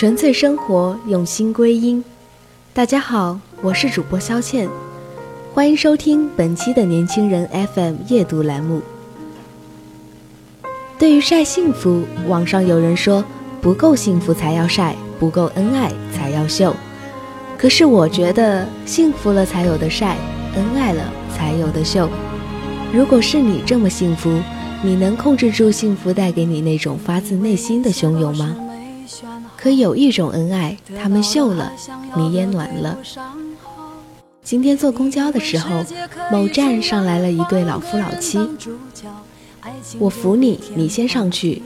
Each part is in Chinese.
纯粹生活，用心归因。大家好，我是主播肖倩，欢迎收听本期的年轻人 FM 夜读栏目。对于晒幸福，网上有人说不够幸福才要晒，不够恩爱才要秀。可是我觉得幸福了才有的晒，恩爱了才有的秀。如果是你这么幸福，你能控制住幸福带给你那种发自内心的汹涌吗？可有一种恩爱，他们秀了，你也暖了。今天坐公交的时候，某站上来了一对老夫老妻，我扶你，你先上去。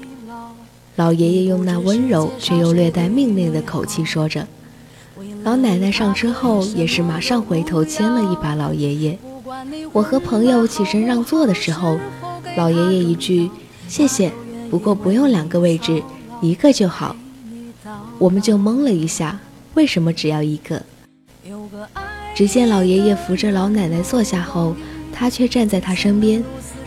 老爷爷用那温柔却又略带命令的口气说着。老奶奶上车后也是马上回头牵了一把老爷爷。我和朋友起身让座的时候，老爷爷一句谢谢，不过不用两个位置，一个就好。我们就懵了一下，为什么只要一个？只见老爷爷扶着老奶奶坐下后，他却站在她身边，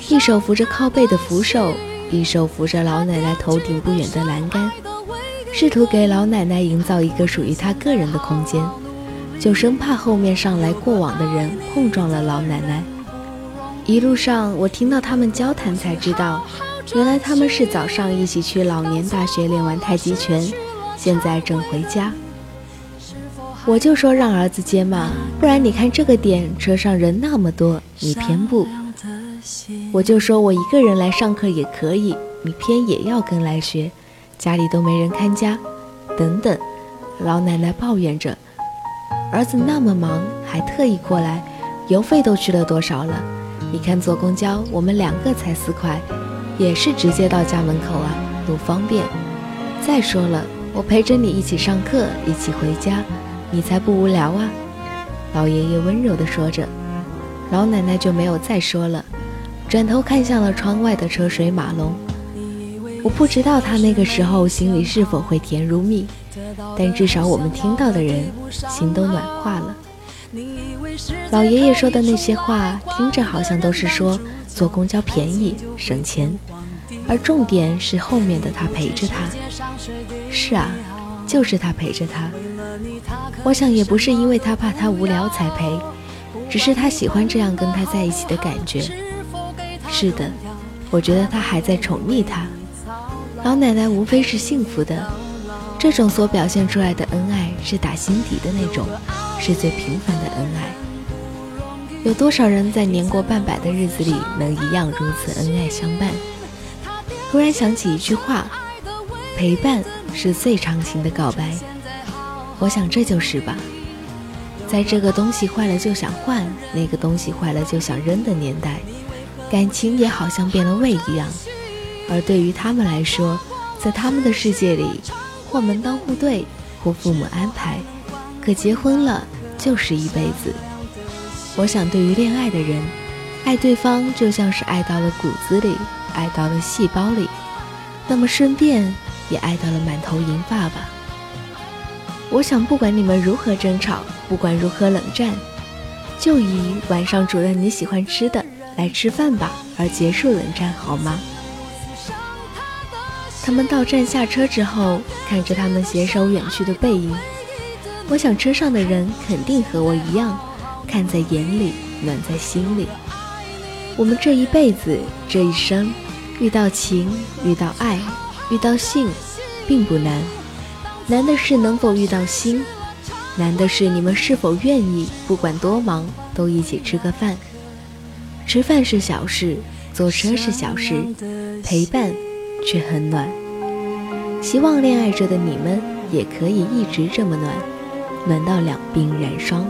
一手扶着靠背的扶手，一手扶着老奶奶头顶不远的栏杆，试图给老奶奶营造一个属于他个人的空间，就生怕后面上来过往的人碰撞了老奶奶。一路上，我听到他们交谈，才知道，原来他们是早上一起去老年大学练完太极拳。现在正回家，我就说让儿子接嘛，不然你看这个点车上人那么多，你偏不。我就说我一个人来上课也可以，你偏也要跟来学，家里都没人看家，等等。老奶奶抱怨着，儿子那么忙，还特意过来，油费都去了多少了？你看坐公交，我们两个才四块，也是直接到家门口啊，多方便。再说了。我陪着你一起上课，一起回家，你才不无聊啊！老爷爷温柔地说着，老奶奶就没有再说了，转头看向了窗外的车水马龙。我不知道他那个时候心里是否会甜如蜜，但至少我们听到的人心都暖化了。老爷爷说的那些话，听着好像都是说坐公交便宜省钱。而重点是后面的他陪着他，是啊，就是他陪着他。我想也不是因为他怕他无聊才陪，只是他喜欢这样跟他在一起的感觉。是的，我觉得他还在宠溺他。老奶奶无非是幸福的，这种所表现出来的恩爱是打心底的那种，是最平凡的恩爱。有多少人在年过半百的日子里能一样如此恩爱相伴？突然想起一句话：“陪伴是最长情的告白。”我想这就是吧。在这个东西坏了就想换，那个东西坏了就想扔的年代，感情也好像变了味一样。而对于他们来说，在他们的世界里，或门当户对，或父母安排，可结婚了就是一辈子。我想，对于恋爱的人，爱对方就像是爱到了骨子里。爱到了细胞里，那么顺便也爱到了满头银发吧。我想，不管你们如何争吵，不管如何冷战，就以晚上主任你喜欢吃的来吃饭吧，而结束冷战，好吗？他们到站下车之后，看着他们携手远去的背影，我想车上的人肯定和我一样，看在眼里，暖在心里。我们这一辈子，这一生。遇到情，遇到爱，遇到性，并不难，难的是能否遇到心，难的是你们是否愿意，不管多忙，都一起吃个饭。吃饭是小事，坐车是小事，陪伴却很暖。希望恋爱着的你们也可以一直这么暖，暖到两鬓染霜。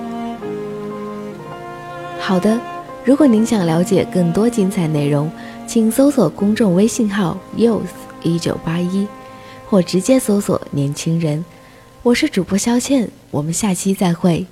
好的，如果您想了解更多精彩内容，请搜索公众微信号 youth 一九八一，或直接搜索年轻人。我是主播肖倩，我们下期再会。